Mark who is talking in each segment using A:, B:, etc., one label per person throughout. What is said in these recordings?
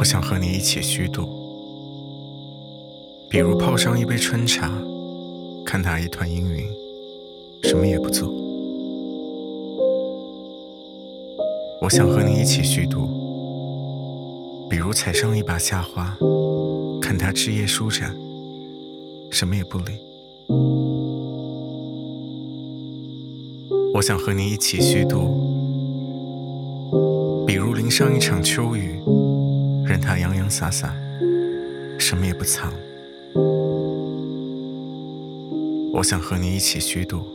A: 我想和你一起虚度，比如泡上一杯春茶，看它一团阴云，什么也不做。我想和你一起虚度，比如采上一把夏花，看它枝叶舒展，什么也不理。我想和你一起虚度。比如淋上一场秋雨，任它洋洋洒洒，什么也不藏。我想和你一起虚度。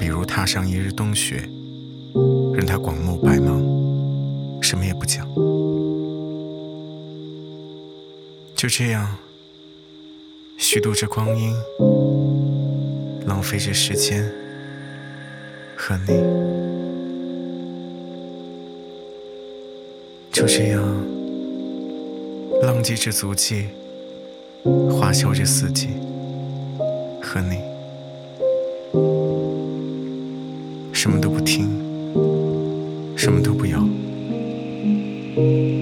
A: 比如踏上一日冬雪，任它广漠白茫，什么也不讲。就这样，虚度着光阴，浪费着时间，和你。就这样，浪迹着足迹，花销着四季，和你，什么都不听，什么都不要，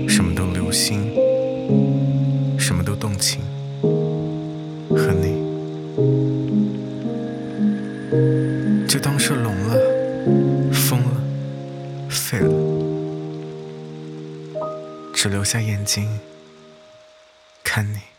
A: 什么都留心，什么都动情，和你，就当是聋了，疯了，废了。只留下眼睛看你。